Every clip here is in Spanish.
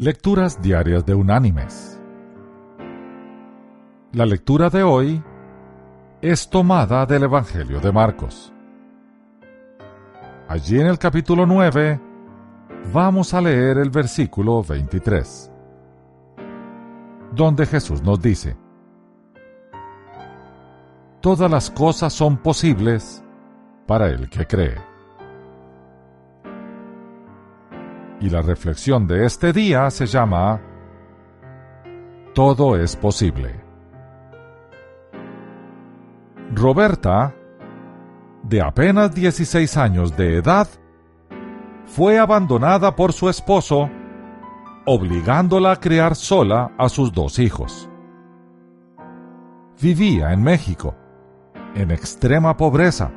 Lecturas Diarias de Unánimes. La lectura de hoy es tomada del Evangelio de Marcos. Allí en el capítulo 9 vamos a leer el versículo 23, donde Jesús nos dice, Todas las cosas son posibles para el que cree. Y la reflexión de este día se llama Todo es posible. Roberta, de apenas 16 años de edad, fue abandonada por su esposo, obligándola a criar sola a sus dos hijos. Vivía en México, en extrema pobreza.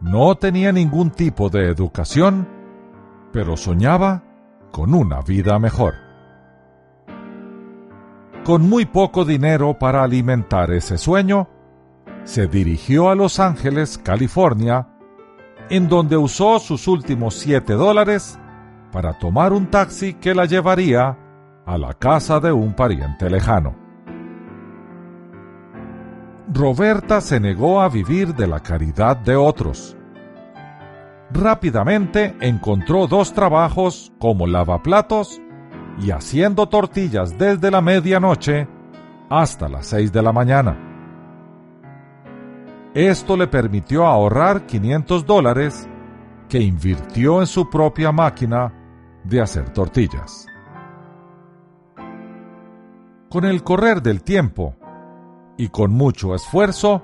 No tenía ningún tipo de educación pero soñaba con una vida mejor. Con muy poco dinero para alimentar ese sueño, se dirigió a Los Ángeles, California, en donde usó sus últimos siete dólares para tomar un taxi que la llevaría a la casa de un pariente lejano. Roberta se negó a vivir de la caridad de otros rápidamente encontró dos trabajos como lavaplatos y haciendo tortillas desde la medianoche hasta las seis de la mañana. Esto le permitió ahorrar 500 dólares que invirtió en su propia máquina de hacer tortillas. Con el correr del tiempo y con mucho esfuerzo,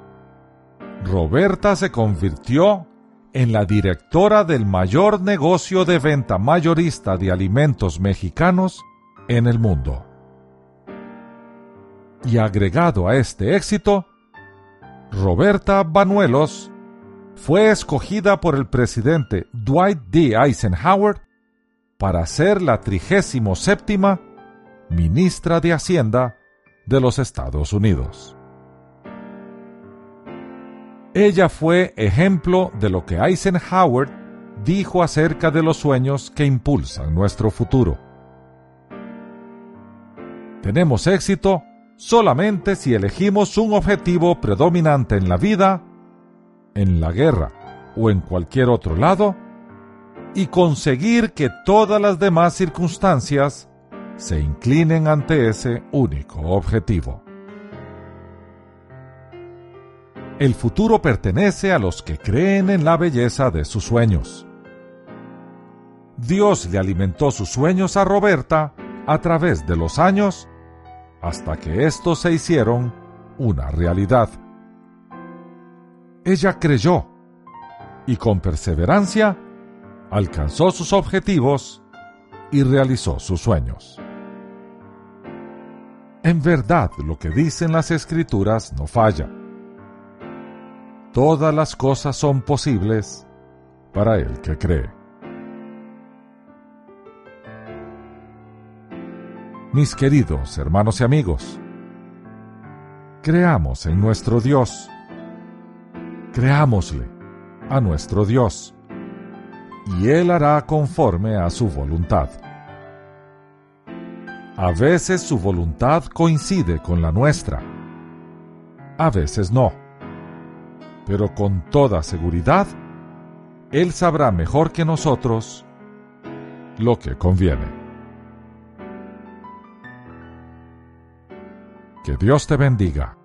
Roberta se convirtió en la directora del mayor negocio de venta mayorista de alimentos mexicanos en el mundo. Y agregado a este éxito, Roberta Banuelos fue escogida por el presidente Dwight D. Eisenhower para ser la trigésimo séptima ministra de Hacienda de los Estados Unidos. Ella fue ejemplo de lo que Eisenhower dijo acerca de los sueños que impulsan nuestro futuro. Tenemos éxito solamente si elegimos un objetivo predominante en la vida, en la guerra o en cualquier otro lado, y conseguir que todas las demás circunstancias se inclinen ante ese único objetivo. El futuro pertenece a los que creen en la belleza de sus sueños. Dios le alimentó sus sueños a Roberta a través de los años hasta que estos se hicieron una realidad. Ella creyó y con perseverancia alcanzó sus objetivos y realizó sus sueños. En verdad lo que dicen las escrituras no falla todas las cosas son posibles para el que cree. Mis queridos hermanos y amigos, creamos en nuestro Dios, creámosle a nuestro Dios, y Él hará conforme a su voluntad. A veces su voluntad coincide con la nuestra, a veces no pero con toda seguridad, Él sabrá mejor que nosotros lo que conviene. Que Dios te bendiga.